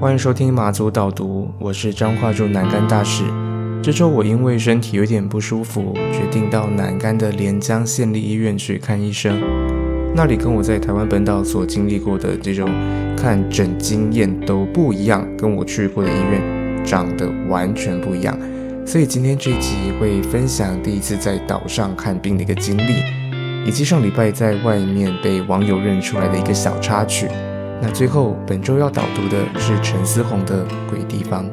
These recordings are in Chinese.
欢迎收听马祖导读，我是彰化州南竿大使。这周我因为身体有点不舒服，决定到南竿的连江县立医院去看医生。那里跟我在台湾本岛所经历过的这种看诊经验都不一样，跟我去过的医院长得完全不一样。所以今天这一集会分享第一次在岛上看病的一个经历，以及上礼拜在外面被网友认出来的一个小插曲。那最后，本周要导读的是陈思宏的《鬼地方》。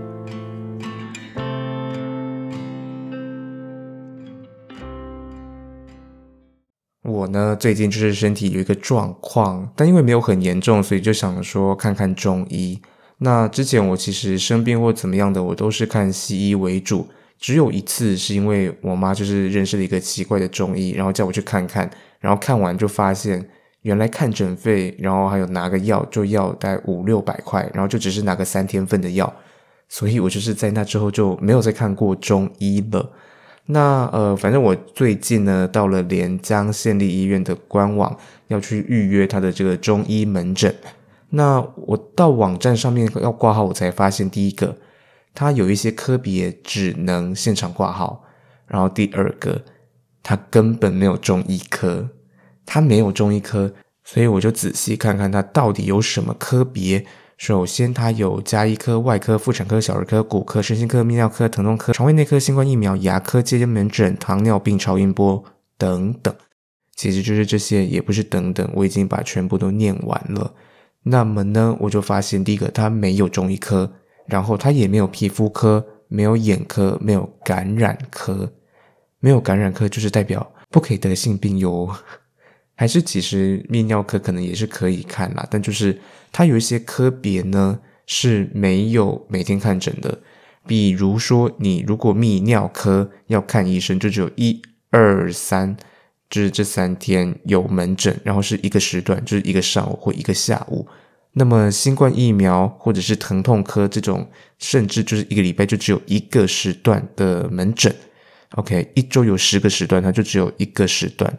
我呢，最近就是身体有一个状况，但因为没有很严重，所以就想说看看中医。那之前我其实生病或怎么样的，我都是看西医为主。只有一次是因为我妈就是认识了一个奇怪的中医，然后叫我去看看，然后看完就发现。原来看诊费，然后还有拿个药，就要大概五六百块，然后就只是拿个三天份的药，所以我就是在那之后就没有再看过中医了。那呃，反正我最近呢到了连江县立医院的官网，要去预约他的这个中医门诊。那我到网站上面要挂号，我才发现第一个，他有一些科别只能现场挂号，然后第二个，他根本没有中医科。他没有中医科，所以我就仔细看看他到底有什么科别。首先，他有家医科、外科、妇产科、小儿科、骨科、身心科、泌尿科、疼痛科、肠胃内科、新冠疫苗、牙科、接见门诊、糖尿病、超音波等等。其实就是这些，也不是等等，我已经把全部都念完了。那么呢，我就发现第一个，他没有中医科，然后他也没有皮肤科、没有眼科、没有感染科。没有感染科就是代表不可以得性病哟。还是其实泌尿科可能也是可以看啦，但就是它有一些科别呢是没有每天看诊的，比如说你如果泌尿科要看医生，就只有一二三，就是这三天有门诊，然后是一个时段，就是一个上午或一个下午。那么新冠疫苗或者是疼痛科这种，甚至就是一个礼拜就只有一个时段的门诊。OK，一周有十个时段，它就只有一个时段。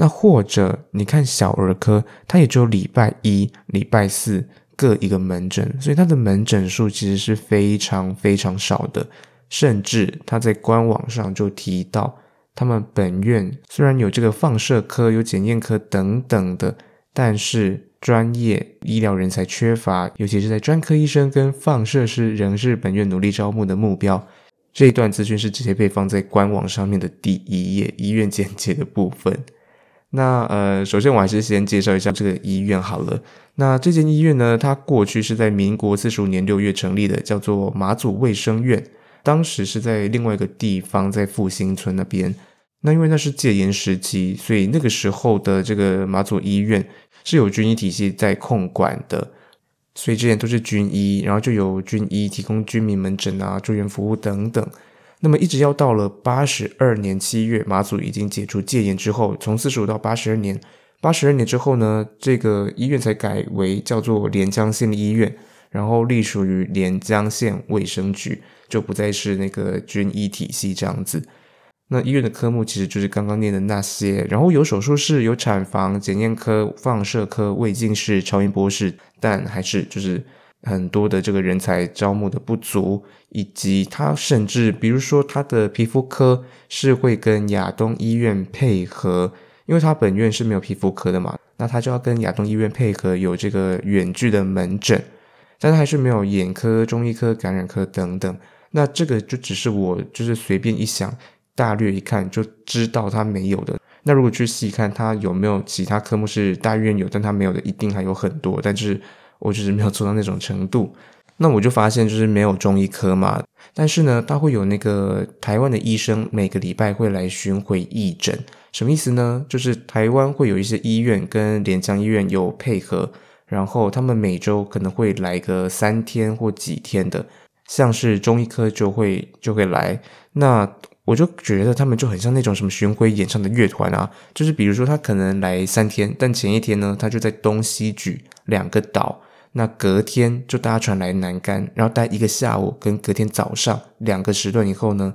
那或者你看小儿科，它也只有礼拜一、礼拜四各一个门诊，所以它的门诊数其实是非常非常少的。甚至他在官网上就提到，他们本院虽然有这个放射科、有检验科等等的，但是专业医疗人才缺乏，尤其是在专科医生跟放射师，仍是本院努力招募的目标。这一段资讯是直接被放在官网上面的第一页，医院简介的部分。那呃，首先我还是先介绍一下这个医院好了。那这间医院呢，它过去是在民国四十五年六月成立的，叫做马祖卫生院。当时是在另外一个地方，在复兴村那边。那因为那是戒严时期，所以那个时候的这个马祖医院是有军医体系在控管的，所以之前都是军医，然后就有军医提供军民门诊啊、住院服务等等。那么一直要到了八十二年七月，马祖已经解除戒严之后，从四十五到八十二年，八十二年之后呢，这个医院才改为叫做连江县立医院，然后隶属于连江县卫生局，就不再是那个军医体系这样子。那医院的科目其实就是刚刚念的那些，然后有手术室、有产房、检验科、放射科、胃镜室、超音波室，但还是就是。很多的这个人才招募的不足，以及他甚至比如说他的皮肤科是会跟亚东医院配合，因为他本院是没有皮肤科的嘛，那他就要跟亚东医院配合有这个远距的门诊，但他还是没有眼科、中医科、感染科等等。那这个就只是我就是随便一想，大略一看就知道他没有的。那如果去细看他有没有其他科目是大医院有，但他没有的一定还有很多，但是。我就是没有做到那种程度，那我就发现就是没有中医科嘛，但是呢，他会有那个台湾的医生每个礼拜会来巡回义诊，什么意思呢？就是台湾会有一些医院跟连江医院有配合，然后他们每周可能会来个三天或几天的，像是中医科就会就会来，那我就觉得他们就很像那种什么巡回演唱的乐团啊，就是比如说他可能来三天，但前一天呢，他就在东西莒两个岛。那隔天就搭船来南竿，然后待一个下午，跟隔天早上两个时段以后呢，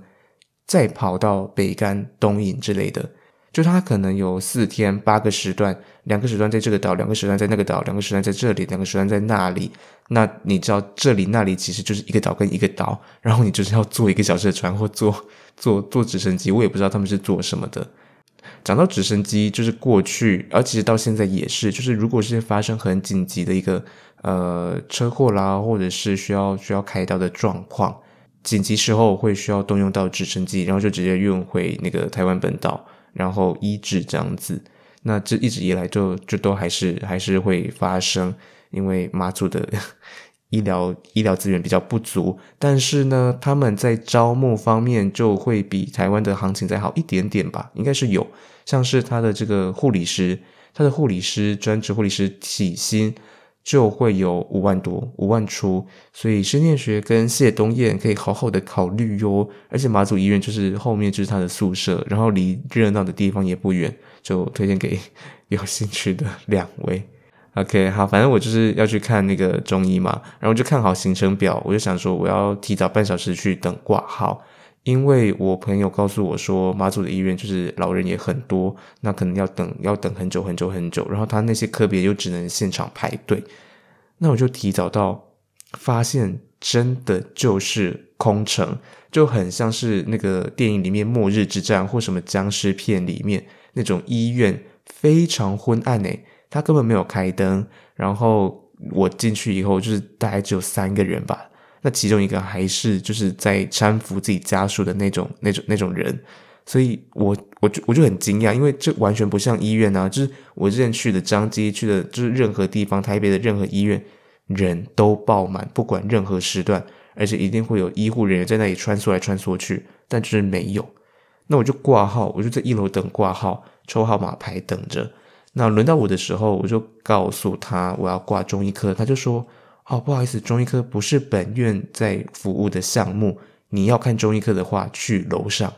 再跑到北竿、东引之类的，就它可能有四天八个时段，两个时段在这个岛，两个时段在那个岛，两个时段在这里，两个时段在那里。那你知道这里那里其实就是一个岛跟一个岛，然后你就是要坐一个小时的船或坐坐坐直升机，我也不知道他们是做什么的。讲到直升机，就是过去，而其实到现在也是，就是如果是发生很紧急的一个呃车祸啦，或者是需要需要开刀的状况，紧急时候会需要动用到直升机，然后就直接运回那个台湾本岛，然后医治这样子。那这一直以来就就都还是还是会发生，因为马祖的医疗医疗资源比较不足，但是呢，他们在招募方面就会比台湾的行情再好一点点吧，应该是有。像是他的这个护理师，他的护理师专职护理师起薪就会有五万多，五万出，所以施念学跟谢东燕可以好好的考虑哟。而且马祖医院就是后面就是他的宿舍，然后离热闹的地方也不远，就推荐给有兴趣的两位。OK，好，反正我就是要去看那个中医嘛，然后就看好行程表，我就想说我要提早半小时去等挂号。因为我朋友告诉我说，马祖的医院就是老人也很多，那可能要等要等很久很久很久，然后他那些科别又只能现场排队，那我就提早到，发现真的就是空城，就很像是那个电影里面末日之战或什么僵尸片里面那种医院非常昏暗诶，他根本没有开灯，然后我进去以后就是大概只有三个人吧。那其中一个还是就是在搀扶自己家属的那种、那种、那种人，所以我我就我就很惊讶，因为这完全不像医院啊！就是我之前去的彰基，去的就是任何地方，台北的任何医院人都爆满，不管任何时段，而且一定会有医护人员在那里穿梭来穿梭去，但就是没有。那我就挂号，我就在一楼等挂号，抽号码牌等着。那轮到我的时候，我就告诉他我要挂中医科，他就说。哦，不好意思，中医科不是本院在服务的项目。你要看中医科的话，去楼上。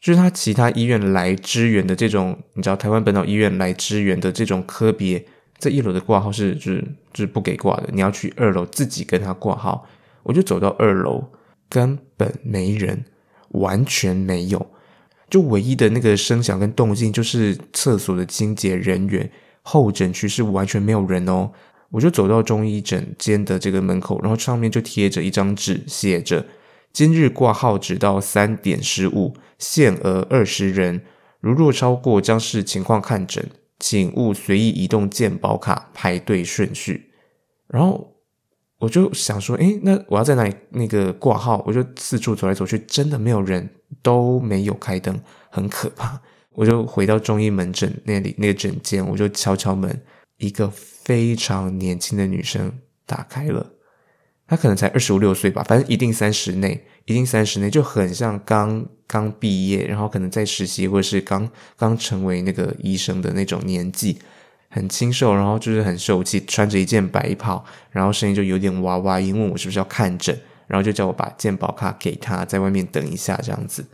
就是他其他医院来支援的这种，你知道台湾本岛医院来支援的这种科别，在一楼的挂号是就是就是不给挂的。你要去二楼自己跟他挂号。我就走到二楼，根本没人，完全没有。就唯一的那个声响跟动静，就是厕所的清洁人员。候诊区是完全没有人哦。我就走到中医诊间的这个门口，然后上面就贴着一张纸，写着：“今日挂号直到三点十五，限额二十人。如若超过，将视情况看诊，请勿随意移动健保卡排队顺序。”然后我就想说：“诶，那我要在哪里那个挂号？”我就四处走来走去，真的没有人，都没有开灯，很可怕。我就回到中医门诊那里那个诊间，我就敲敲门，一个。非常年轻的女生打开了，她可能才二十五六岁吧，反正一定三十内，一定三十内，就很像刚刚毕业，然后可能在实习或者是刚刚成为那个医生的那种年纪，很清瘦，然后就是很秀气，穿着一件白袍，然后声音就有点娃娃音，问我是不是要看诊，然后就叫我把健保卡给他，在外面等一下这样子。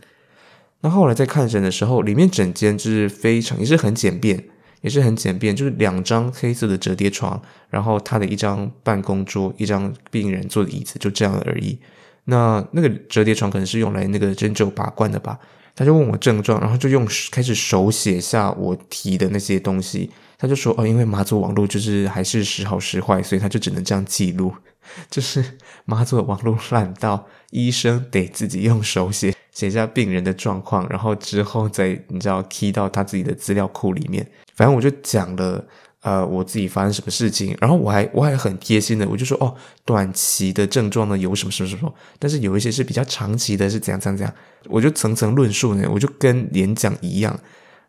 那后来在看诊的时候，里面整间就是非常也是很简便。也是很简便，就是两张黑色的折叠床，然后他的一张办公桌，一张病人坐的椅子，就这样而已。那那个折叠床可能是用来那个针灸拔罐的吧？他就问我症状，然后就用开始手写下我提的那些东西。他就说：“哦，因为妈祖网络就是还是时好时坏，所以他就只能这样记录。就是妈祖的网络烂到医生得自己用手写写下病人的状况，然后之后再你知道 key 到他自己的资料库里面。”反正我就讲了，呃，我自己发生什么事情，然后我还我还很贴心的，我就说哦，短期的症状呢有什么什么什么，但是有一些是比较长期的，是怎样怎样怎样，我就层层论述呢，我就跟演讲一样，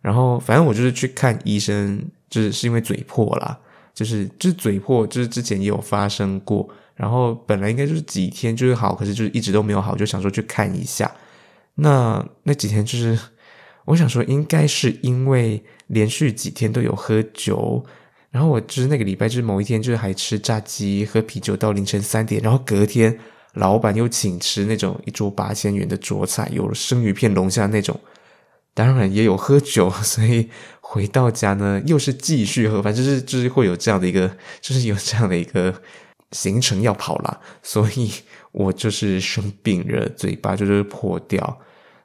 然后反正我就是去看医生，就是是因为嘴破啦，就是就是嘴破，就是之前也有发生过，然后本来应该就是几天就是好，可是就是一直都没有好，就想说去看一下，那那几天就是。我想说，应该是因为连续几天都有喝酒，然后我就是那个礼拜，就是某一天就是还吃炸鸡、喝啤酒到凌晨三点，然后隔天老板又请吃那种一桌八千元的桌菜，有生鱼片、龙虾那种，当然也有喝酒，所以回到家呢又是继续喝，反正就是就是会有这样的一个，就是有这样的一个行程要跑啦，所以我就是生病了，嘴巴就是破掉。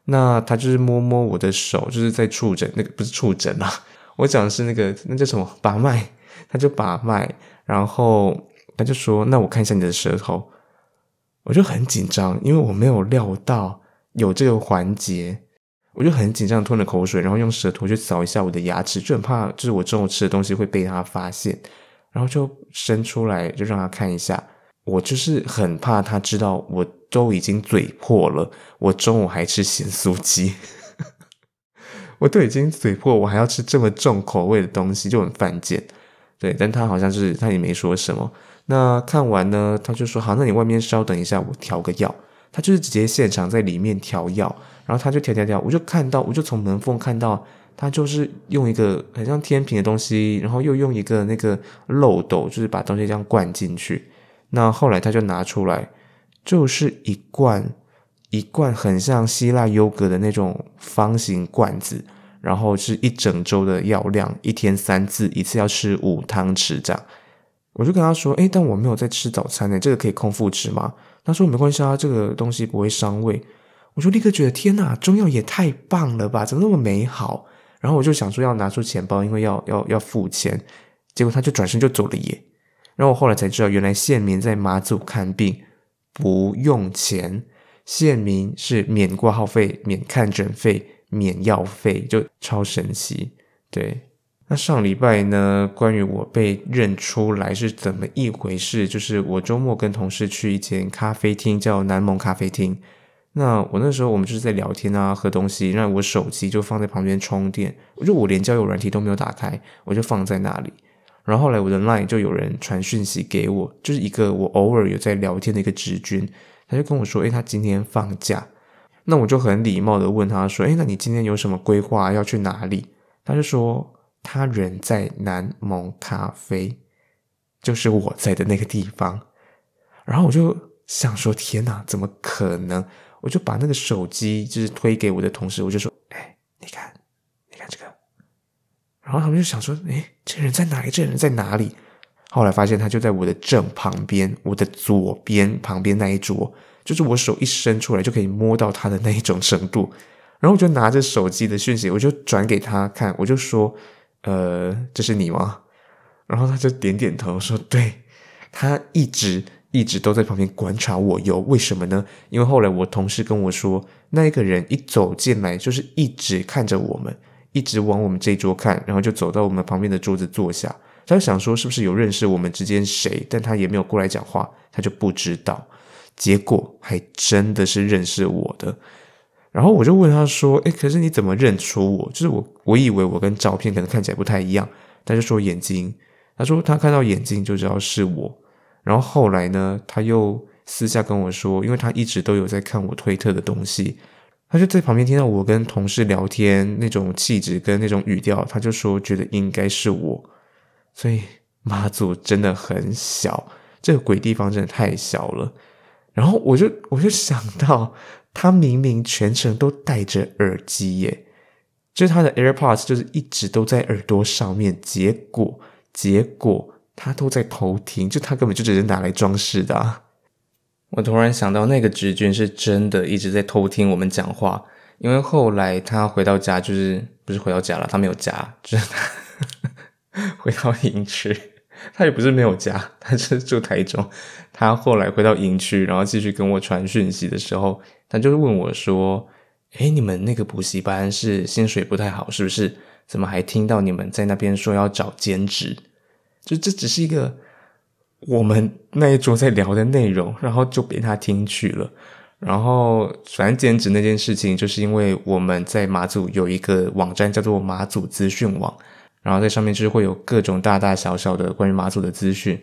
那他就是摸摸我的手，就是在触诊，那个不是触诊啊，我讲的是那个那叫什么？把脉，他就把脉，然后他就说：“那我看一下你的舌头。”我就很紧张，因为我没有料到有这个环节，我就很紧张，吞了口水，然后用舌头去扫一下我的牙齿，就很怕就是我中午吃的东西会被他发现，然后就伸出来就让他看一下。我就是很怕他知道我都已经嘴破了，我中午还吃咸酥鸡，我都已经嘴破，我还要吃这么重口味的东西，就很犯贱。对，但他好像是他也没说什么。那看完呢，他就说好，那你外面稍等一下，我调个药。他就是直接现场在里面调药，然后他就调调调，我就看到，我就从门缝看到他就是用一个很像天平的东西，然后又用一个那个漏斗，就是把东西这样灌进去。那后来他就拿出来，就是一罐一罐很像希腊优格的那种方形罐子，然后是一整周的药量，一天三次，一次要吃五汤匙这样。我就跟他说：“诶，但我没有在吃早餐呢，这个可以空腹吃吗？”他说：“没关系啊，这个东西不会伤胃。”我就立刻觉得天哪，中药也太棒了吧，怎么那么美好？然后我就想说要拿出钱包，因为要要要付钱，结果他就转身就走了耶。然后我后来才知道，原来县民在马祖看病不用钱，县民是免挂号费、免看诊费、免药费，就超神奇。对，那上礼拜呢，关于我被认出来是怎么一回事？就是我周末跟同事去一间咖啡厅，叫南蒙咖啡厅。那我那时候我们就是在聊天啊，喝东西，那我手机就放在旁边充电，就我连交友软体都没有打开，我就放在那里。然后后来我的 line 就有人传讯息给我，就是一个我偶尔有在聊天的一个直军，他就跟我说：“诶，他今天放假。”那我就很礼貌的问他说：“诶，那你今天有什么规划？要去哪里？”他就说：“他人在南蒙咖啡，就是我在的那个地方。”然后我就想说：“天哪，怎么可能？”我就把那个手机就是推给我的同事，我就说：“哎，你看，你看这个。”然后他们就想说：“诶，这人在哪里？这人在哪里？”后来发现他就在我的正旁边，我的左边旁边那一桌，就是我手一伸出来就可以摸到他的那一种程度。然后我就拿着手机的讯息，我就转给他看，我就说：“呃，这是你吗？”然后他就点点头说：“对。”他一直一直都在旁边观察我哟。为什么呢？因为后来我同事跟我说，那一个人一走进来就是一直看着我们。一直往我们这一桌看，然后就走到我们旁边的桌子坐下。他就想说是不是有认识我们之间谁，但他也没有过来讲话，他就不知道。结果还真的是认识我的。然后我就问他说：“诶，可是你怎么认出我？就是我，我以为我跟照片可能看起来不太一样。”他就说眼睛，他说他看到眼睛就知道是我。然后后来呢，他又私下跟我说，因为他一直都有在看我推特的东西。他就在旁边听到我跟同事聊天那种气质跟那种语调，他就说觉得应该是我，所以妈祖真的很小，这个鬼地方真的太小了。然后我就我就想到，他明明全程都戴着耳机耶，就是他的 AirPods 就是一直都在耳朵上面，结果结果他都在偷听，就他根本就只是拿来装饰的啊。我突然想到，那个职军是真的一直在偷听我们讲话，因为后来他回到家，就是不是回到家了，他没有家，就是他 回到营区，他也不是没有家，他是住台中。他后来回到营区，然后继续跟我传讯息的时候，他就问我说：“诶，你们那个补习班是薪水不太好，是不是？怎么还听到你们在那边说要找兼职？就这只是一个。”我们那一桌在聊的内容，然后就被他听去了。然后，反正兼职那件事情，就是因为我们在马祖有一个网站叫做马祖资讯网，然后在上面就是会有各种大大小小的关于马祖的资讯，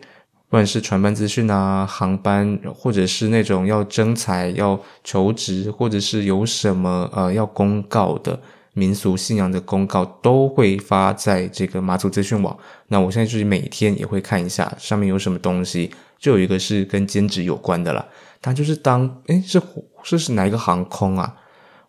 不管是船班资讯啊、航班，或者是那种要征才、要求职，或者是有什么呃要公告的。民俗信仰的公告都会发在这个马祖资讯网。那我现在就是每天也会看一下上面有什么东西，就有一个是跟兼职有关的啦。他就是当诶是是是哪一个航空啊？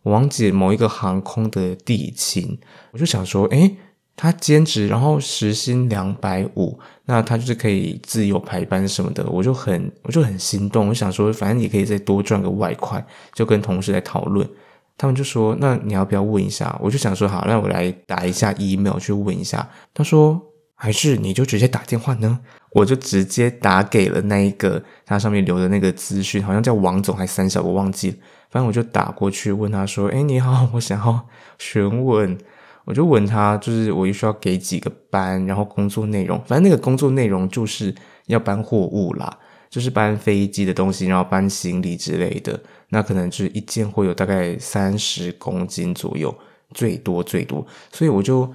我忘记某一个航空的地勤，我就想说，诶他兼职，然后时薪两百五，那他就是可以自由排班什么的，我就很我就很心动。我想说，反正也可以再多赚个外快，就跟同事来讨论。他们就说：“那你要不要问一下？”我就想说：“好，那我来打一下 email 去问一下。”他说：“还是你就直接打电话呢？”我就直接打给了那一个他上面留的那个资讯，好像叫王总还是三小，我忘记了。反正我就打过去问他说：“诶，你好，我想要询问。”我就问他，就是我需要给几个班，然后工作内容，反正那个工作内容就是要搬货物啦，就是搬飞机的东西，然后搬行李之类的。那可能就是一件会有大概三十公斤左右，最多最多。所以我就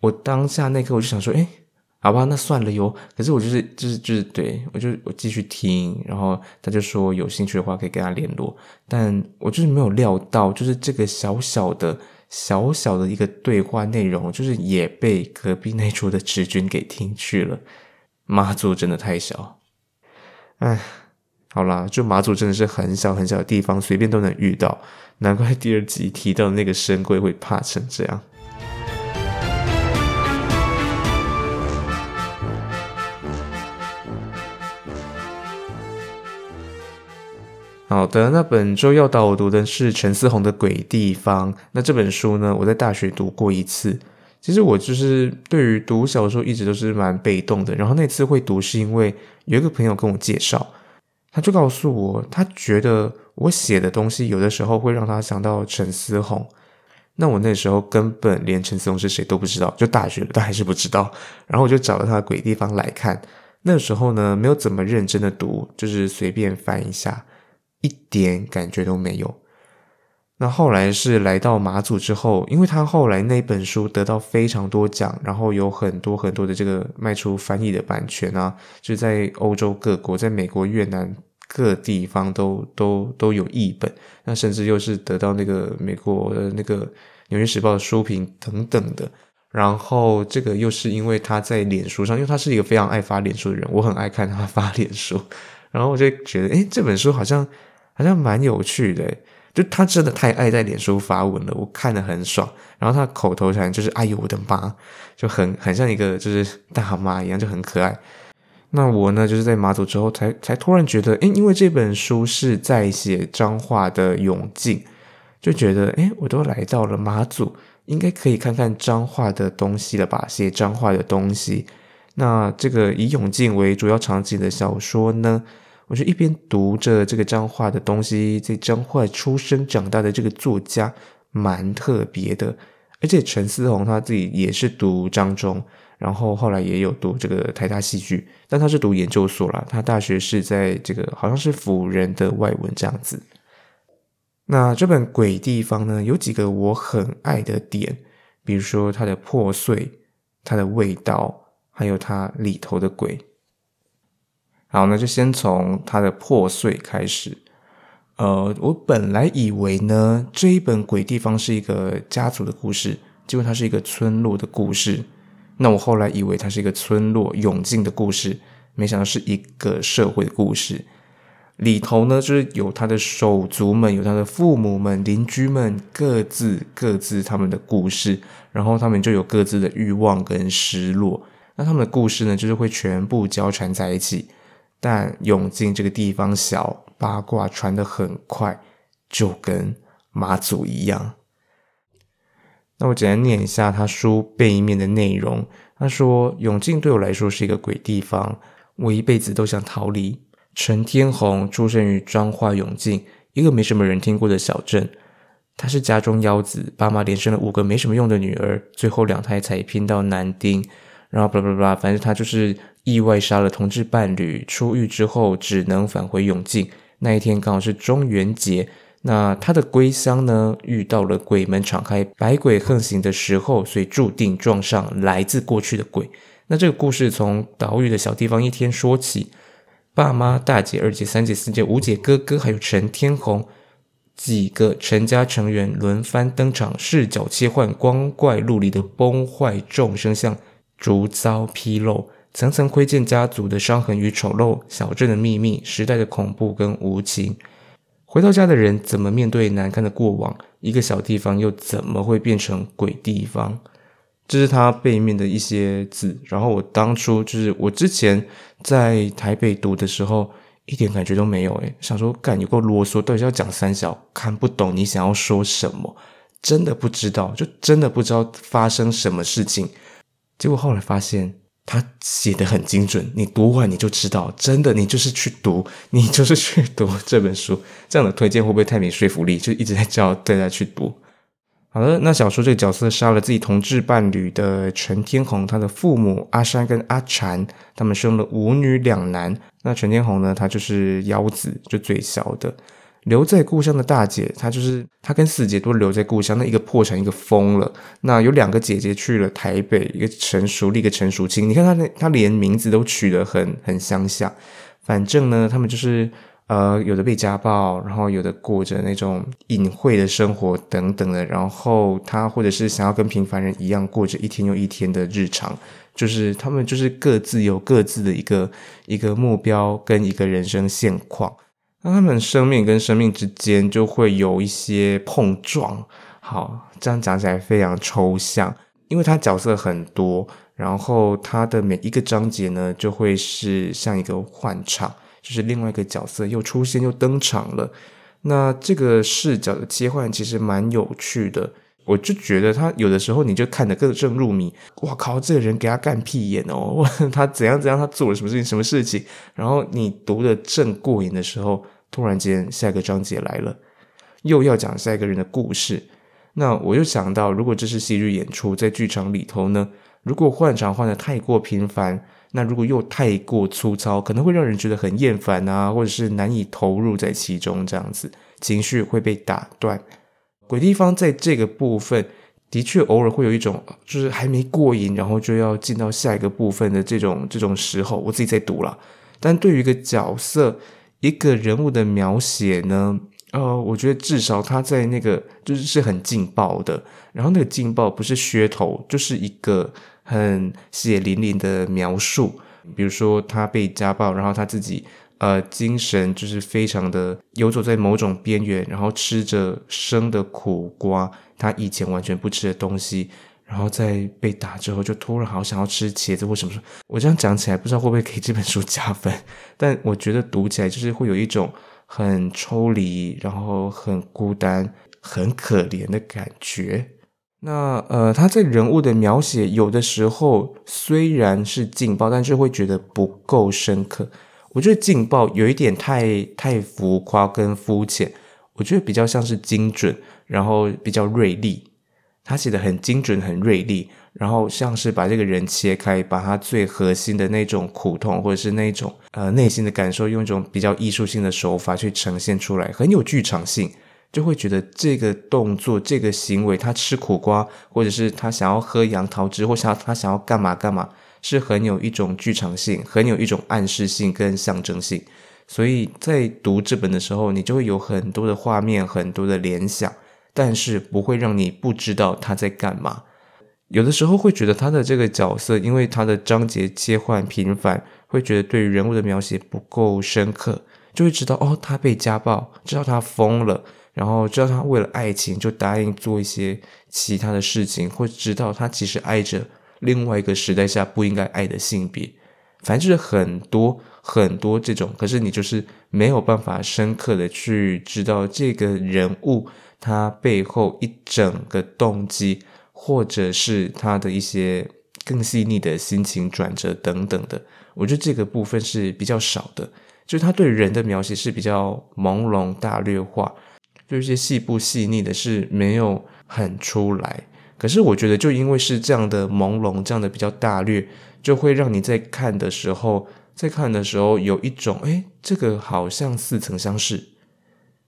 我当下那刻我就想说，诶，好吧，那算了哟。可是我就是就是就是对我就我继续听，然后他就说有兴趣的话可以跟他联络，但我就是没有料到，就是这个小小的。小小的一个对话内容，就是也被隔壁那桌的直军给听去了。妈祖真的太小，哎，好啦，就妈祖真的是很小很小的地方，随便都能遇到，难怪第二集提到那个深柜会怕成这样。好的，那本周要导读的是陈思宏的《鬼地方》。那这本书呢，我在大学读过一次。其实我就是对于读小说一直都是蛮被动的。然后那次会读，是因为有一个朋友跟我介绍，他就告诉我，他觉得我写的东西有的时候会让他想到陈思宏。那我那时候根本连陈思宏是谁都不知道，就大学了，但还是不知道。然后我就找了他的《鬼地方》来看。那时候呢，没有怎么认真的读，就是随便翻一下。一点感觉都没有。那后来是来到马祖之后，因为他后来那本书得到非常多奖，然后有很多很多的这个卖出翻译的版权啊，就是在欧洲各国，在美国、越南各地方都都都有译本。那甚至又是得到那个美国的那个《纽约时报》的书评等等的。然后这个又是因为他在脸书上，因为他是一个非常爱发脸书的人，我很爱看他发脸书，然后我就觉得，诶，这本书好像。好像蛮有趣的，就他真的太爱在脸书发文了，我看得很爽。然后他口头禅就是“哎呦我的妈”，就很很像一个就是大妈一样，就很可爱。那我呢，就是在马祖之后才才突然觉得，诶，因为这本书是在写彰化的永靖，就觉得，诶，我都来到了马祖，应该可以看看彰化的东西了吧？写彰化的东西。那这个以永靖为主要场景的小说呢？我就一边读着这个彰化的东西，在彰化出生长大的这个作家蛮特别的，而且陈思宏他自己也是读彰中，然后后来也有读这个台大戏剧，但他是读研究所啦，他大学是在这个好像是辅仁的外文这样子。那这本《鬼地方》呢，有几个我很爱的点，比如说它的破碎、它的味道，还有它里头的鬼。好，那就先从它的破碎开始。呃，我本来以为呢，这一本《鬼地方》是一个家族的故事，结果它是一个村落的故事。那我后来以为它是一个村落永靖的故事，没想到是一个社会的故事。里头呢，就是有他的手足们，有他的父母们、邻居们，各自各自他们的故事，然后他们就有各自的欲望跟失落。那他们的故事呢，就是会全部交缠在一起。但永靖这个地方小，八卦传得很快，就跟马祖一样。那我简单念一下他书背面的内容。他说：“永靖对我来说是一个鬼地方，我一辈子都想逃离。”陈天红出生于彰化永靖，一个没什么人听过的小镇。他是家中幺子，爸妈连生了五个没什么用的女儿，最后两胎才拼到男丁。然后巴拉巴拉，反正他就是。意外杀了同志伴侣，出狱之后只能返回永靖。那一天刚好是中元节，那他的归乡呢，遇到了鬼门敞开、百鬼横行的时候，所以注定撞上来自过去的鬼。那这个故事从岛屿的小地方一天说起，爸妈、大姐、二姐、三姐、四姐、五姐、哥哥，还有陈天红几个陈家成员轮番登场，视角切换，光怪陆离的崩坏众生相逐遭披露。层层窥见家族的伤痕与丑陋，小镇的秘密，时代的恐怖跟无情。回到家的人怎么面对难堪的过往？一个小地方又怎么会变成鬼地方？这是他背面的一些字。然后我当初就是我之前在台北读的时候，一点感觉都没有诶，想说干有够啰嗦，到底是要讲三小，看不懂你想要说什么，真的不知道，就真的不知道发生什么事情。结果后来发现他写的很精准，你读完你就知道，真的你就是去读，你就是去读这本书。这样的推荐会不会太没说服力？就一直在叫大家去读。好的，那小说这个角色杀了自己同志伴侣的陈天红，他的父母阿山跟阿禅，他们生了五女两男。那陈天红呢，他就是幺子，就最小的。留在故乡的大姐，她就是她跟四姐都留在故乡。那一个破产，一个疯了。那有两个姐姐去了台北，一个陈淑丽，一个陈淑清。你看她那，她连名字都取得很很乡下。反正呢，他们就是。呃，有的被家暴，然后有的过着那种隐晦的生活等等的，然后她或者是想要跟平凡人一样过着一天又一天的日常，就是他们就是各自有各自的一个一个目标跟一个人生现况，那他们生命跟生命之间就会有一些碰撞。好，这样讲起来非常抽象，因为他角色很多，然后他的每一个章节呢，就会是像一个换场。就是另外一个角色又出现又登场了，那这个视角的切换其实蛮有趣的。我就觉得他有的时候你就看得更正入迷，哇靠，这个人给他干屁眼哦，他怎样怎样，他做了什么事情什么事情。然后你读的正过瘾的时候，突然间下一个章节来了，又要讲下一个人的故事。那我就想到，如果这是戏剧演出，在剧场里头呢，如果换场换得太过频繁。那如果又太过粗糙，可能会让人觉得很厌烦啊，或者是难以投入在其中，这样子情绪会被打断。鬼地方在这个部分的确偶尔会有一种，就是还没过瘾，然后就要进到下一个部分的这种这种时候，我自己在读了。但对于一个角色、一个人物的描写呢，呃，我觉得至少他在那个就是是很劲爆的，然后那个劲爆不是噱头，就是一个。很血淋淋的描述，比如说他被家暴，然后他自己呃精神就是非常的游走在某种边缘，然后吃着生的苦瓜，他以前完全不吃的东西，然后在被打之后就突然好想要吃茄子或什么。我这样讲起来不知道会不会给这本书加分，但我觉得读起来就是会有一种很抽离，然后很孤单、很可怜的感觉。那呃，他在人物的描写有的时候虽然是劲爆，但是会觉得不够深刻。我觉得劲爆有一点太太浮夸跟肤浅，我觉得比较像是精准，然后比较锐利。他写的很精准，很锐利，然后像是把这个人切开，把他最核心的那种苦痛或者是那种呃内心的感受，用一种比较艺术性的手法去呈现出来，很有剧场性。就会觉得这个动作、这个行为，他吃苦瓜，或者是他想要喝杨桃汁，或想他想要干嘛干嘛，是很有一种剧场性，很有一种暗示性跟象征性。所以在读这本的时候，你就会有很多的画面、很多的联想，但是不会让你不知道他在干嘛。有的时候会觉得他的这个角色，因为他的章节切换频繁，会觉得对人物的描写不够深刻，就会知道哦，他被家暴，知道他疯了。然后知道他为了爱情就答应做一些其他的事情，会知道他其实爱着另外一个时代下不应该爱的性别，反正就是很多很多这种。可是你就是没有办法深刻的去知道这个人物他背后一整个动机，或者是他的一些更细腻的心情转折等等的。我觉得这个部分是比较少的，就是他对人的描写是比较朦胧大略化。就一些细部细腻的是没有很出来，可是我觉得就因为是这样的朦胧，这样的比较大略，就会让你在看的时候，在看的时候有一种，诶，这个好像似曾相识，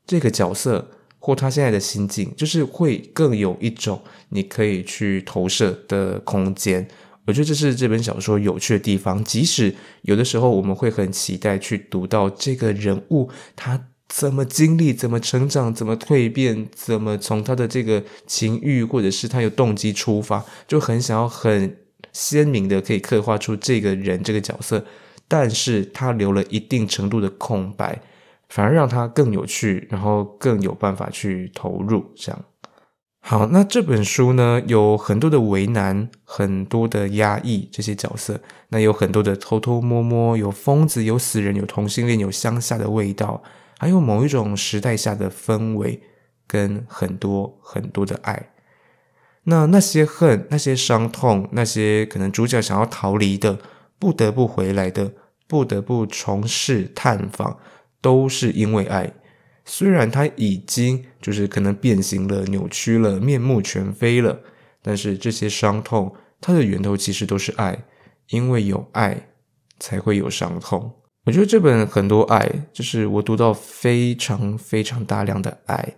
这个角色或他现在的心境，就是会更有一种你可以去投射的空间。我觉得这是这本小说有趣的地方，即使有的时候我们会很期待去读到这个人物他。怎么经历，怎么成长，怎么蜕变，怎么从他的这个情欲或者是他有动机出发，就很想要很鲜明的可以刻画出这个人这个角色，但是他留了一定程度的空白，反而让他更有趣，然后更有办法去投入这样。好，那这本书呢，有很多的为难，很多的压抑，这些角色，那有很多的偷偷摸摸，有疯子，有死人，有同性恋，有乡下的味道，还有某一种时代下的氛围，跟很多很多的爱。那那些恨，那些伤痛，那些可能主角想要逃离的，不得不回来的，不得不重试探访，都是因为爱。虽然他已经就是可能变形了、扭曲了、面目全非了，但是这些伤痛，它的源头其实都是爱，因为有爱才会有伤痛。我觉得这本很多爱，就是我读到非常非常大量的爱。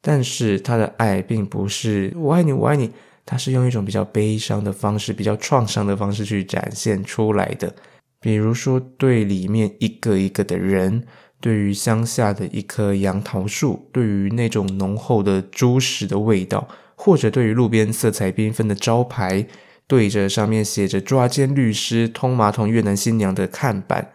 但是他的爱并不是我爱你，我爱你，他是用一种比较悲伤的方式，比较创伤的方式去展现出来的。比如说，对里面一个一个的人，对于乡下的一棵杨桃树，对于那种浓厚的猪屎的味道，或者对于路边色彩缤纷的招牌，对着上面写着“抓奸律师通马桶越南新娘”的看板，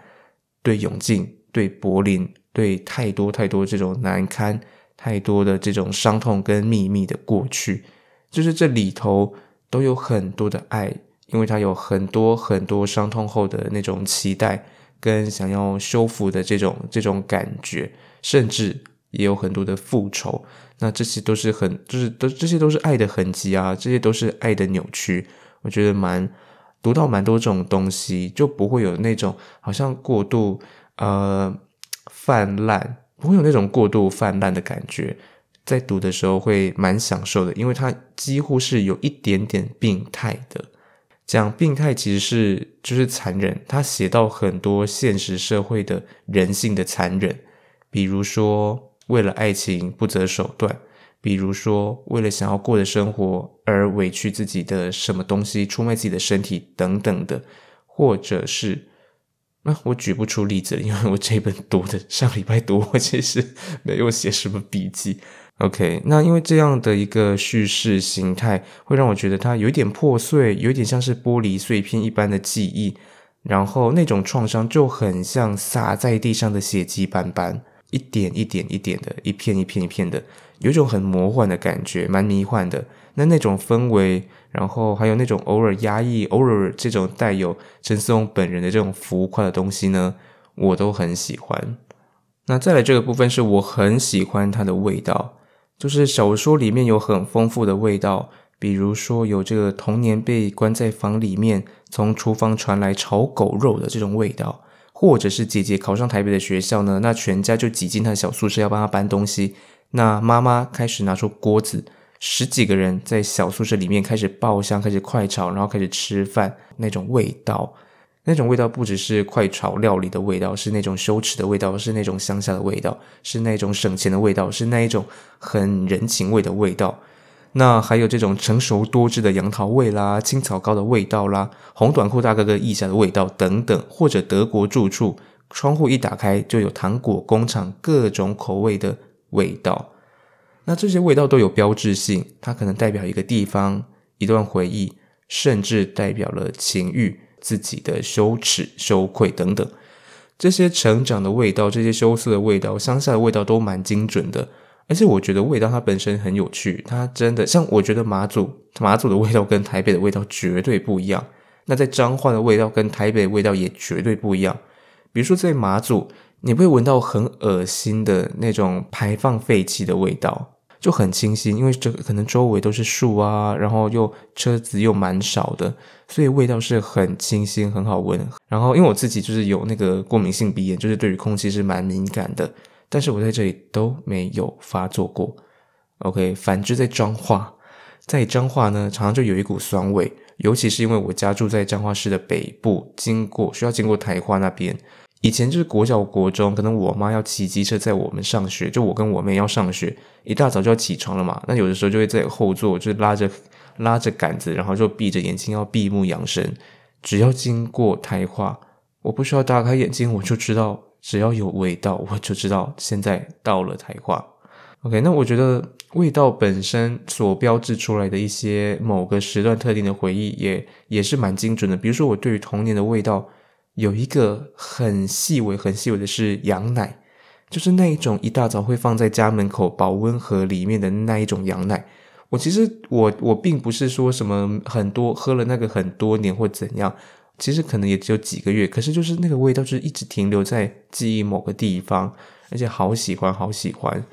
对永靖，对柏林，对太多太多这种难堪。太多的这种伤痛跟秘密的过去，就是这里头都有很多的爱，因为它有很多很多伤痛后的那种期待跟想要修复的这种这种感觉，甚至也有很多的复仇。那这些都是很，就是都这些都是爱的痕迹啊，这些都是爱的扭曲。我觉得蛮读到蛮多这种东西，就不会有那种好像过度呃泛滥。不会有那种过度泛滥的感觉，在读的时候会蛮享受的，因为它几乎是有一点点病态的。讲病态其实是就是残忍，他写到很多现实社会的人性的残忍，比如说为了爱情不择手段，比如说为了想要过的生活而委屈自己的什么东西，出卖自己的身体等等的，或者是。那、啊、我举不出例子了，因为我这本读的上礼拜读，我其实没有写什么笔记。OK，那因为这样的一个叙事形态，会让我觉得它有一点破碎，有一点像是玻璃碎片一般的记忆，然后那种创伤就很像洒在地上的血迹斑斑，一点一点一点的，一片一片一片的，有一种很魔幻的感觉，蛮迷幻的。那那种氛围。然后还有那种偶尔压抑、偶尔这种带有陈思宏本人的这种浮夸的东西呢，我都很喜欢。那再来这个部分是我很喜欢它的味道，就是小说里面有很丰富的味道，比如说有这个童年被关在房里面，从厨房传来炒狗肉的这种味道，或者是姐姐考上台北的学校呢，那全家就挤进她小宿舍要帮她搬东西，那妈妈开始拿出锅子。十几个人在小宿舍里面开始爆香，开始快炒，然后开始吃饭，那种味道，那种味道不只是快炒料理的味道，是那种羞耻的味道，是那种乡下的味道，是那种省钱的味道，是那一种很人情味的味道。那还有这种成熟多汁的杨桃味啦，青草糕的味道啦，红短裤大哥哥腋下的味道等等，或者德国住处，窗户一打开就有糖果工厂各种口味的味道。那这些味道都有标志性，它可能代表一个地方、一段回忆，甚至代表了情欲、自己的羞耻、羞愧等等。这些成长的味道、这些羞涩的味道、乡下的味道都蛮精准的。而且我觉得味道它本身很有趣，它真的像我觉得马祖马祖的味道跟台北的味道绝对不一样。那在彰化的味道跟台北的味道也绝对不一样。比如说在马祖，你会闻到很恶心的那种排放废气的味道。就很清新，因为这可能周围都是树啊，然后又车子又蛮少的，所以味道是很清新，很好闻。然后因为我自己就是有那个过敏性鼻炎，就是对于空气是蛮敏感的，但是我在这里都没有发作过。OK，反之在彰化，在彰化呢，常常就有一股酸味，尤其是因为我家住在彰化市的北部，经过需要经过台化那边。以前就是国小、国中，可能我妈要骑机车载我们上学，就我跟我妹要上学，一大早就要起床了嘛。那有的时候就会在后座，就拉着拉着杆子，然后就闭着眼睛要闭目养神。只要经过台化，我不需要打开眼睛，我就知道，只要有味道，我就知道现在到了台化。OK，那我觉得味道本身所标志出来的一些某个时段特定的回忆也，也也是蛮精准的。比如说我对于童年的味道。有一个很细微、很细微的是羊奶，就是那一种一大早会放在家门口保温盒里面的那一种羊奶，我其实我我并不是说什么很多喝了那个很多年或怎样，其实可能也只有几个月，可是就是那个味道就是一直停留在记忆某个地方，而且好喜欢好喜欢。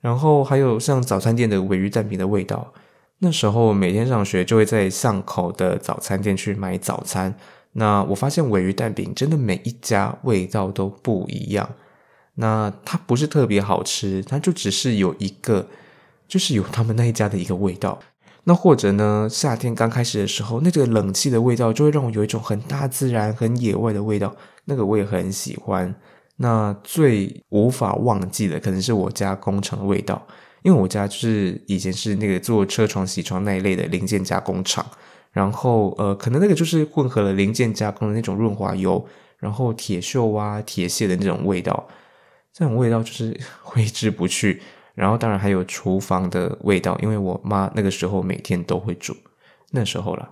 然后还有像早餐店的鮪鱼蛋饼的味道，那时候每天上学就会在巷口的早餐店去买早餐。那我发现尾鱼蛋饼真的每一家味道都不一样。那它不是特别好吃，它就只是有一个，就是有他们那一家的一个味道。那或者呢，夏天刚开始的时候，那个冷气的味道就会让我有一种很大自然、很野外的味道，那个我也很喜欢。那最无法忘记的，可能是我家工厂的味道，因为我家就是以前是那个做车床、铣床那一类的零件加工厂，然后呃，可能那个就是混合了零件加工的那种润滑油，然后铁锈啊、铁屑的那种味道。这种味道就是 挥之不去，然后当然还有厨房的味道，因为我妈那个时候每天都会煮，那时候啦。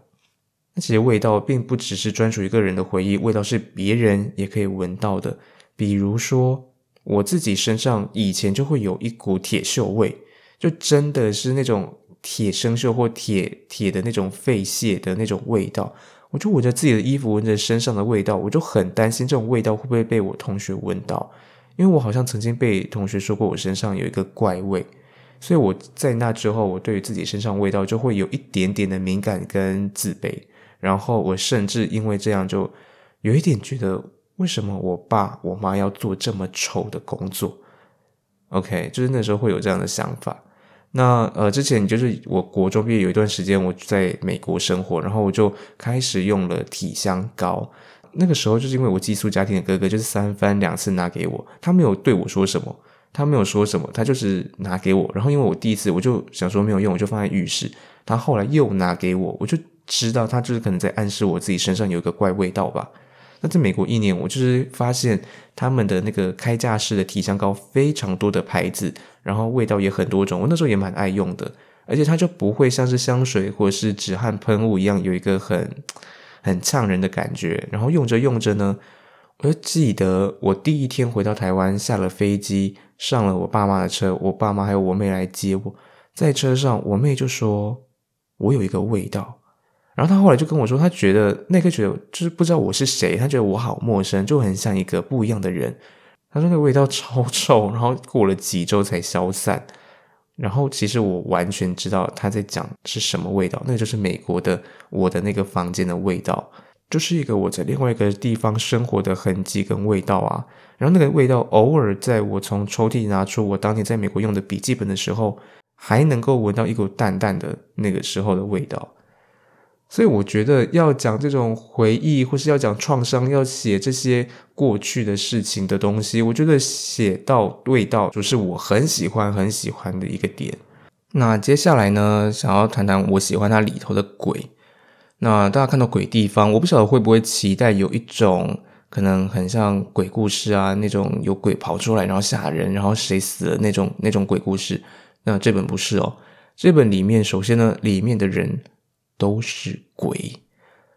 那其实味道并不只是专属于个人的回忆，味道是别人也可以闻到的。比如说我自己身上以前就会有一股铁锈味，就真的是那种铁生锈或铁铁的那种废屑的那种味道。我就闻着自己的衣服，闻着身上的味道，我就很担心这种味道会不会被我同学闻到。因为我好像曾经被同学说过我身上有一个怪味，所以我在那之后，我对于自己身上味道就会有一点点的敏感跟自卑，然后我甚至因为这样就有一点觉得，为什么我爸我妈要做这么丑的工作？OK，就是那时候会有这样的想法。那呃，之前就是我国中毕业有一段时间我在美国生活，然后我就开始用了体香膏。那个时候就是因为我寄宿家庭的哥哥就是三番两次拿给我，他没有对我说什么，他没有说什么，他就是拿给我。然后因为我第一次我就想说没有用，我就放在浴室。他后来又拿给我，我就知道他就是可能在暗示我自己身上有一个怪味道吧。在美国一年，我就是发现他们的那个开架式的体香膏非常多的牌子，然后味道也很多种。我那时候也蛮爱用的，而且它就不会像是香水或者是止汗喷雾一样有一个很。很呛人的感觉，然后用着用着呢，我就记得我第一天回到台湾，下了飞机，上了我爸妈的车，我爸妈还有我妹来接我，在车上，我妹就说我有一个味道，然后他后来就跟我说，他觉得那个觉得就是不知道我是谁，他觉得我好陌生，就很像一个不一样的人。他说那个味道超臭，然后过了几周才消散。然后其实我完全知道他在讲是什么味道，那就是美国的我的那个房间的味道，就是一个我在另外一个地方生活的痕迹跟味道啊。然后那个味道偶尔在我从抽屉拿出我当年在美国用的笔记本的时候，还能够闻到一股淡淡的那个时候的味道。所以我觉得要讲这种回忆，或是要讲创伤，要写这些过去的事情的东西，我觉得写到味道就是我很喜欢很喜欢的一个点。那接下来呢，想要谈谈我喜欢它里头的鬼。那大家看到鬼地方，我不晓得会不会期待有一种可能很像鬼故事啊，那种有鬼跑出来然后吓人，然后谁死了那种那种鬼故事。那这本不是哦，这本里面首先呢，里面的人。都是鬼，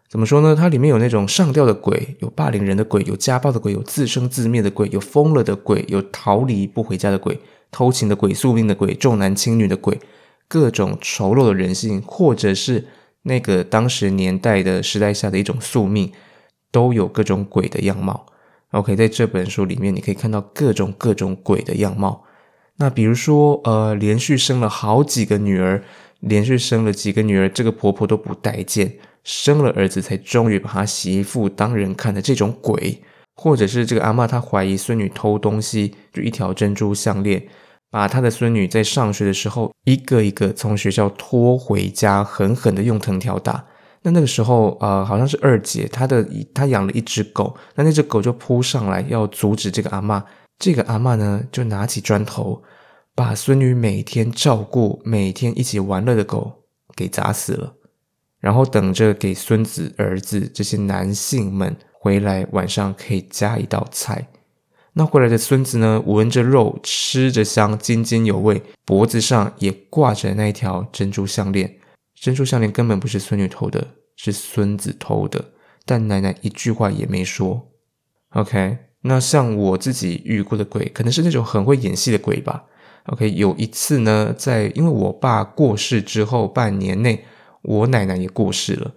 怎么说呢？它里面有那种上吊的鬼，有霸凌人的鬼，有家暴的鬼，有自生自灭的鬼，有疯了的鬼，有逃离不回家的鬼，偷情的鬼，宿命的鬼，重男轻女的鬼，各种丑陋的人性，或者是那个当时年代的时代下的一种宿命，都有各种鬼的样貌。OK，在这本书里面，你可以看到各种各种鬼的样貌。那比如说，呃，连续生了好几个女儿。连续生了几个女儿，这个婆婆都不待见，生了儿子才终于把她媳妇当人看的这种鬼，或者是这个阿嬷她怀疑孙女偷东西，就一条珍珠项链，把她的孙女在上学的时候一个一个从学校拖回家，狠狠的用藤条打。那那个时候，呃，好像是二姐，她的她养了一只狗，那那只狗就扑上来要阻止这个阿嬷，这个阿嬷呢就拿起砖头。把孙女每天照顾、每天一起玩乐的狗给砸死了，然后等着给孙子、儿子这些男性们回来，晚上可以加一道菜。那回来的孙子呢，闻着肉，吃着香，津津有味，脖子上也挂着那一条珍珠项链。珍珠项链根本不是孙女偷的，是孙子偷的，但奶奶一句话也没说。OK，那像我自己遇过的鬼，可能是那种很会演戏的鬼吧。OK，有一次呢，在因为我爸过世之后半年内，我奶奶也过世了。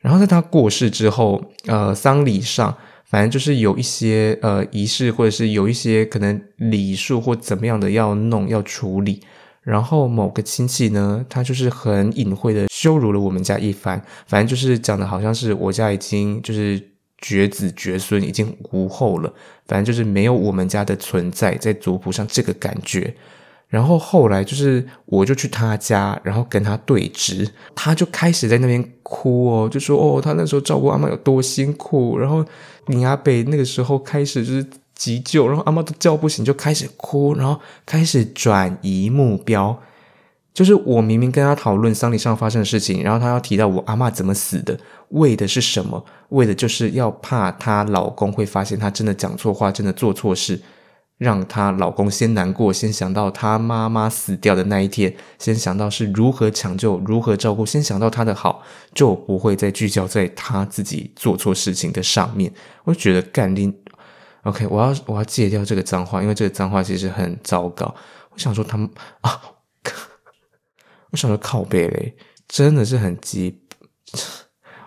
然后在她过世之后，呃，丧礼上，反正就是有一些呃仪式，或者是有一些可能礼数或怎么样的要弄要处理。然后某个亲戚呢，他就是很隐晦的羞辱了我们家一番，反正就是讲的好像是我家已经就是绝子绝孙，已经无后了，反正就是没有我们家的存在在族谱上这个感觉。然后后来就是我就去他家，然后跟他对峙，他就开始在那边哭哦，就说哦，他那时候照顾阿嬷有多辛苦，然后你阿伯那个时候开始就是。急救，然后阿嬷都叫不醒，就开始哭，然后开始转移目标。就是我明明跟他讨论丧礼上发生的事情，然后他要提到我阿嬷怎么死的，为的是什么？为的就是要怕她老公会发现她真的讲错话，真的做错事，让她老公先难过，先想到她妈妈死掉的那一天，先想到是如何抢救、如何照顾，先想到她的好，就不会再聚焦在她自己做错事情的上面。我就觉得干拎。OK，我要我要戒掉这个脏话，因为这个脏话其实很糟糕。我想说他们啊，我想说靠北嘞，真的是很鸡。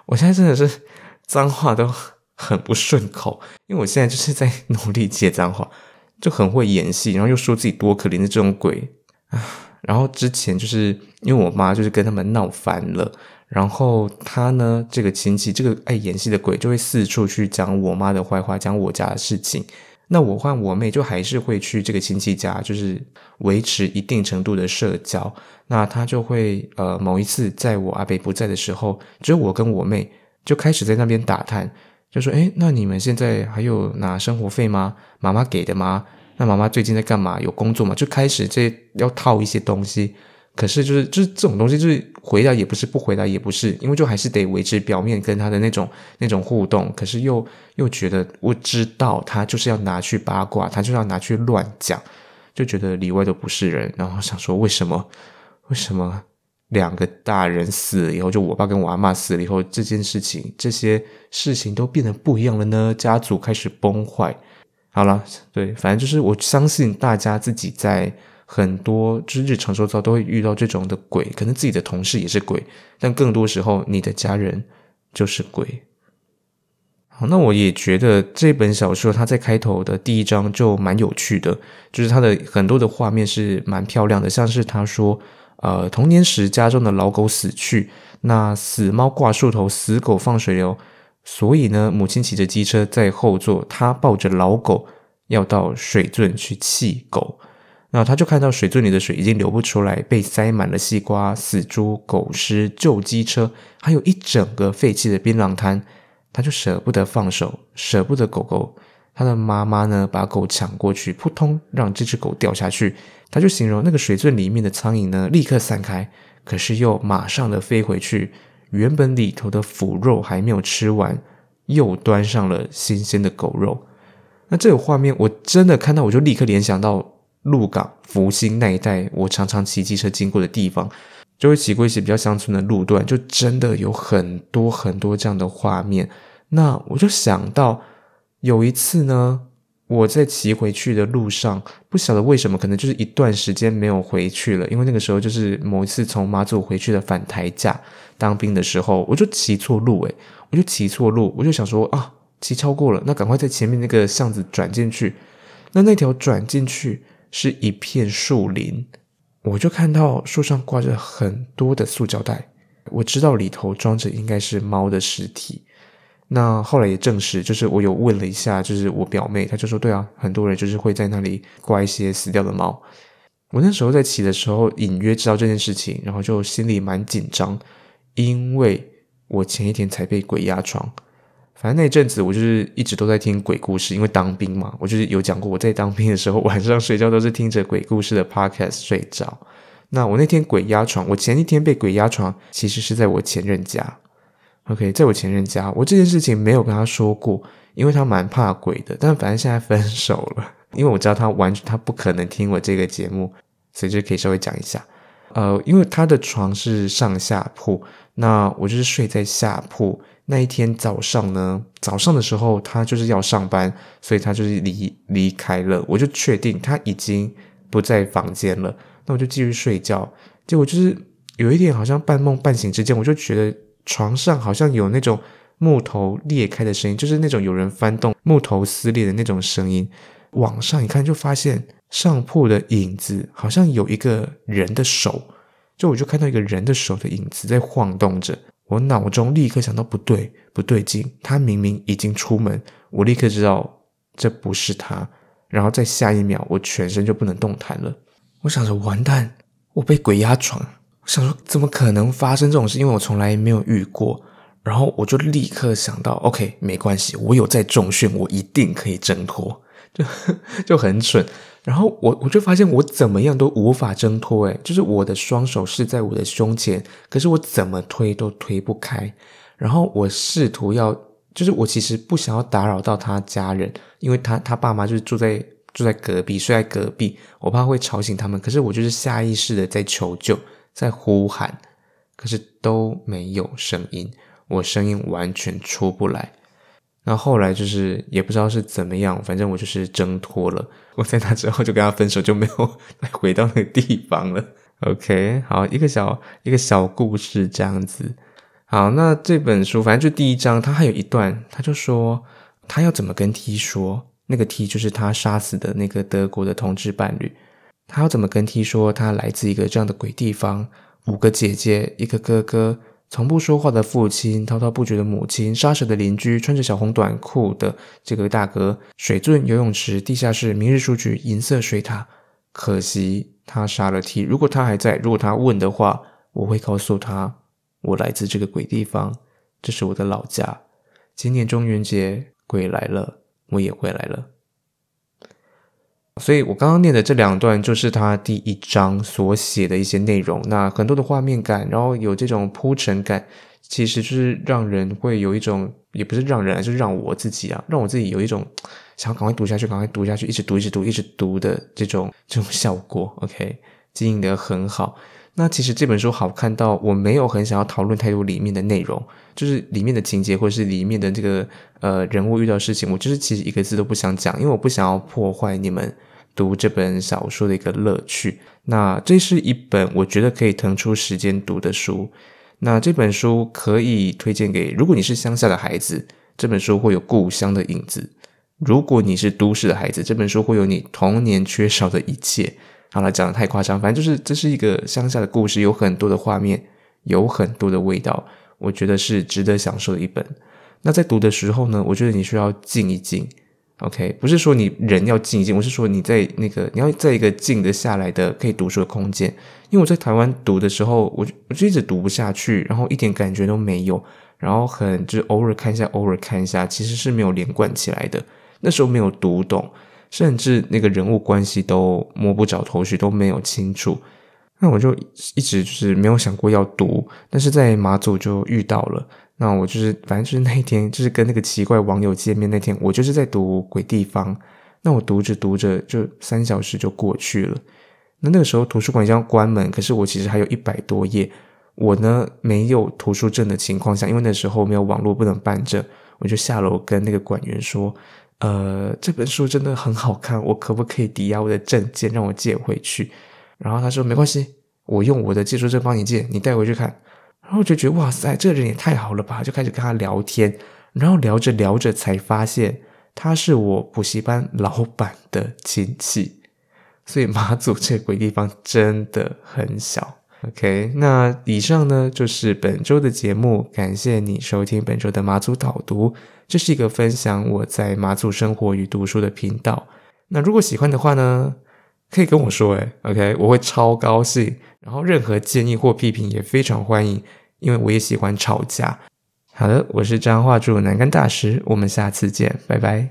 我现在真的是脏话都很不顺口，因为我现在就是在努力戒脏话，就很会演戏，然后又说自己多可怜的这种鬼啊。然后之前就是因为我妈就是跟他们闹翻了。然后他呢，这个亲戚，这个爱演戏的鬼，就会四处去讲我妈的坏话，讲我家的事情。那我换我妹就还是会去这个亲戚家，就是维持一定程度的社交。那他就会呃，某一次在我阿伯不在的时候，只有我跟我妹就开始在那边打探，就说：“诶，那你们现在还有拿生活费吗？妈妈给的吗？那妈妈最近在干嘛？有工作吗？”就开始这要套一些东西。可是就是就是这种东西，就是回答也不是，不回答也不是，因为就还是得维持表面跟他的那种那种互动。可是又又觉得我知道他就是要拿去八卦，他就要拿去乱讲，就觉得里外都不是人。然后想说，为什么为什么两个大人死了以后，就我爸跟我阿嬷死了以后，这件事情这些事情都变得不一样了呢？家族开始崩坏。好了，对，反正就是我相信大家自己在。很多就是日常周遭都会遇到这种的鬼，可能自己的同事也是鬼，但更多时候你的家人就是鬼。好，那我也觉得这本小说它在开头的第一章就蛮有趣的，就是它的很多的画面是蛮漂亮的，像是他说，呃，童年时家中的老狗死去，那死猫挂树头，死狗放水流，所以呢，母亲骑着机车在后座，他抱着老狗要到水圳去弃狗。那他就看到水圳里的水已经流不出来，被塞满了西瓜、死猪、狗尸、旧机车，还有一整个废弃的槟榔摊。他就舍不得放手，舍不得狗狗。他的妈妈呢，把狗抢过去，扑通让这只狗掉下去。他就形容那个水圳里面的苍蝇呢，立刻散开，可是又马上的飞回去。原本里头的腐肉还没有吃完，又端上了新鲜的狗肉。那这个画面我真的看到，我就立刻联想到。鹿港、福兴那一带，我常常骑机车经过的地方，就会骑过一些比较乡村的路段，就真的有很多很多这样的画面。那我就想到有一次呢，我在骑回去的路上，不晓得为什么，可能就是一段时间没有回去了，因为那个时候就是某一次从马祖回去的返台假当兵的时候，我就骑错路，诶，我就骑错路，我就想说啊，骑超过了，那赶快在前面那个巷子转进去，那那条转进去。是一片树林，我就看到树上挂着很多的塑胶袋，我知道里头装着应该是猫的尸体。那后来也证实，就是我有问了一下，就是我表妹，她就说对啊，很多人就是会在那里挂一些死掉的猫。我那时候在骑的时候，隐约知道这件事情，然后就心里蛮紧张，因为我前一天才被鬼压床。反正那阵子我就是一直都在听鬼故事，因为当兵嘛，我就是有讲过，我在当兵的时候晚上睡觉都是听着鬼故事的 podcast 睡着。那我那天鬼压床，我前一天被鬼压床，其实是在我前任家。OK，在我前任家，我这件事情没有跟他说过，因为他蛮怕鬼的。但反正现在分手了，因为我知道他完全他不可能听我这个节目，所以就可以稍微讲一下。呃，因为他的床是上下铺，那我就是睡在下铺。那一天早上呢，早上的时候他就是要上班，所以他就是离离开了。我就确定他已经不在房间了，那我就继续睡觉。结果就是有一点好像半梦半醒之间，我就觉得床上好像有那种木头裂开的声音，就是那种有人翻动木头撕裂的那种声音。往上一看，就发现上铺的影子好像有一个人的手，就我就看到一个人的手的影子在晃动着。我脑中立刻想到不对，不对劲，他明明已经出门，我立刻知道这不是他。然后在下一秒，我全身就不能动弹了。我想着完蛋，我被鬼压床。想说怎么可能发生这种事？因为我从来没有遇过。然后我就立刻想到，OK，没关系，我有在重训，我一定可以挣脱。就就很蠢，然后我我就发现我怎么样都无法挣脱，诶，就是我的双手是在我的胸前，可是我怎么推都推不开。然后我试图要，就是我其实不想要打扰到他家人，因为他他爸妈就是住在住在隔壁，睡在隔壁，我怕会吵醒他们。可是我就是下意识的在求救，在呼喊，可是都没有声音，我声音完全出不来。那后来就是也不知道是怎么样，反正我就是挣脱了。我在那之后就跟他分手，就没有 再回到那个地方了。OK，好，一个小一个小故事这样子。好，那这本书反正就第一章，他还有一段，他就说他要怎么跟 T 说，那个 T 就是他杀死的那个德国的同志伴侣，他要怎么跟 T 说他来自一个这样的鬼地方，五个姐姐，一个哥哥。从不说话的父亲，滔滔不绝的母亲，杀手的邻居，穿着小红短裤的这个大哥，水圳游泳池，地下室，明日书局，银色水塔。可惜他杀了 T。如果他还在，如果他问的话，我会告诉他，我来自这个鬼地方，这是我的老家。今年中元节，鬼来了，我也回来了。所以我刚刚念的这两段就是他第一章所写的一些内容，那很多的画面感，然后有这种铺陈感，其实就是让人会有一种，也不是让人，就是让我自己啊，让我自己有一种想赶快读下去，赶快读下去，一直读，一直读，一直读的这种这种效果。OK，经营得很好。那其实这本书好看到我没有很想要讨论太多里面的内容，就是里面的情节或者是里面的这个呃人物遇到事情，我就是其实一个字都不想讲，因为我不想要破坏你们。读这本小说的一个乐趣，那这是一本我觉得可以腾出时间读的书。那这本书可以推荐给，如果你是乡下的孩子，这本书会有故乡的影子；如果你是都市的孩子，这本书会有你童年缺少的一切。好了，讲得太夸张，反正就是这是一个乡下的故事，有很多的画面，有很多的味道，我觉得是值得享受的一本。那在读的时候呢，我觉得你需要静一静。OK，不是说你人要静一静，我是说你在那个你要在一个静得下来的可以读书的空间。因为我在台湾读的时候，我就我就一直读不下去，然后一点感觉都没有，然后很就是偶尔看一下，偶尔看一下，其实是没有连贯起来的。那时候没有读懂，甚至那个人物关系都摸不着头绪，都没有清楚。那我就一直就是没有想过要读，但是在马祖就遇到了。那我就是，反正就是那一天，就是跟那个奇怪网友见面那天，我就是在读《鬼地方》。那我读着读着，就三小时就过去了。那那个时候图书馆将关门，可是我其实还有一百多页。我呢没有图书证的情况下，因为那时候没有网络，不能办证，我就下楼跟那个馆员说：“呃，这本书真的很好看，我可不可以抵押我的证件让我借回去？”然后他说：“没关系，我用我的借书证帮你借，你带回去看。”然后就觉得哇塞，这个人也太好了吧！就开始跟他聊天，然后聊着聊着才发现他是我补习班老板的亲戚。所以马祖这鬼地方真的很小。OK，那以上呢就是本周的节目，感谢你收听本周的马祖导读。这是一个分享我在马祖生活与读书的频道。那如果喜欢的话呢，可以跟我说诶，OK，我会超高兴。然后任何建议或批评也非常欢迎。因为我也喜欢吵架。好的，我是张画柱南干大师，我们下次见，拜拜。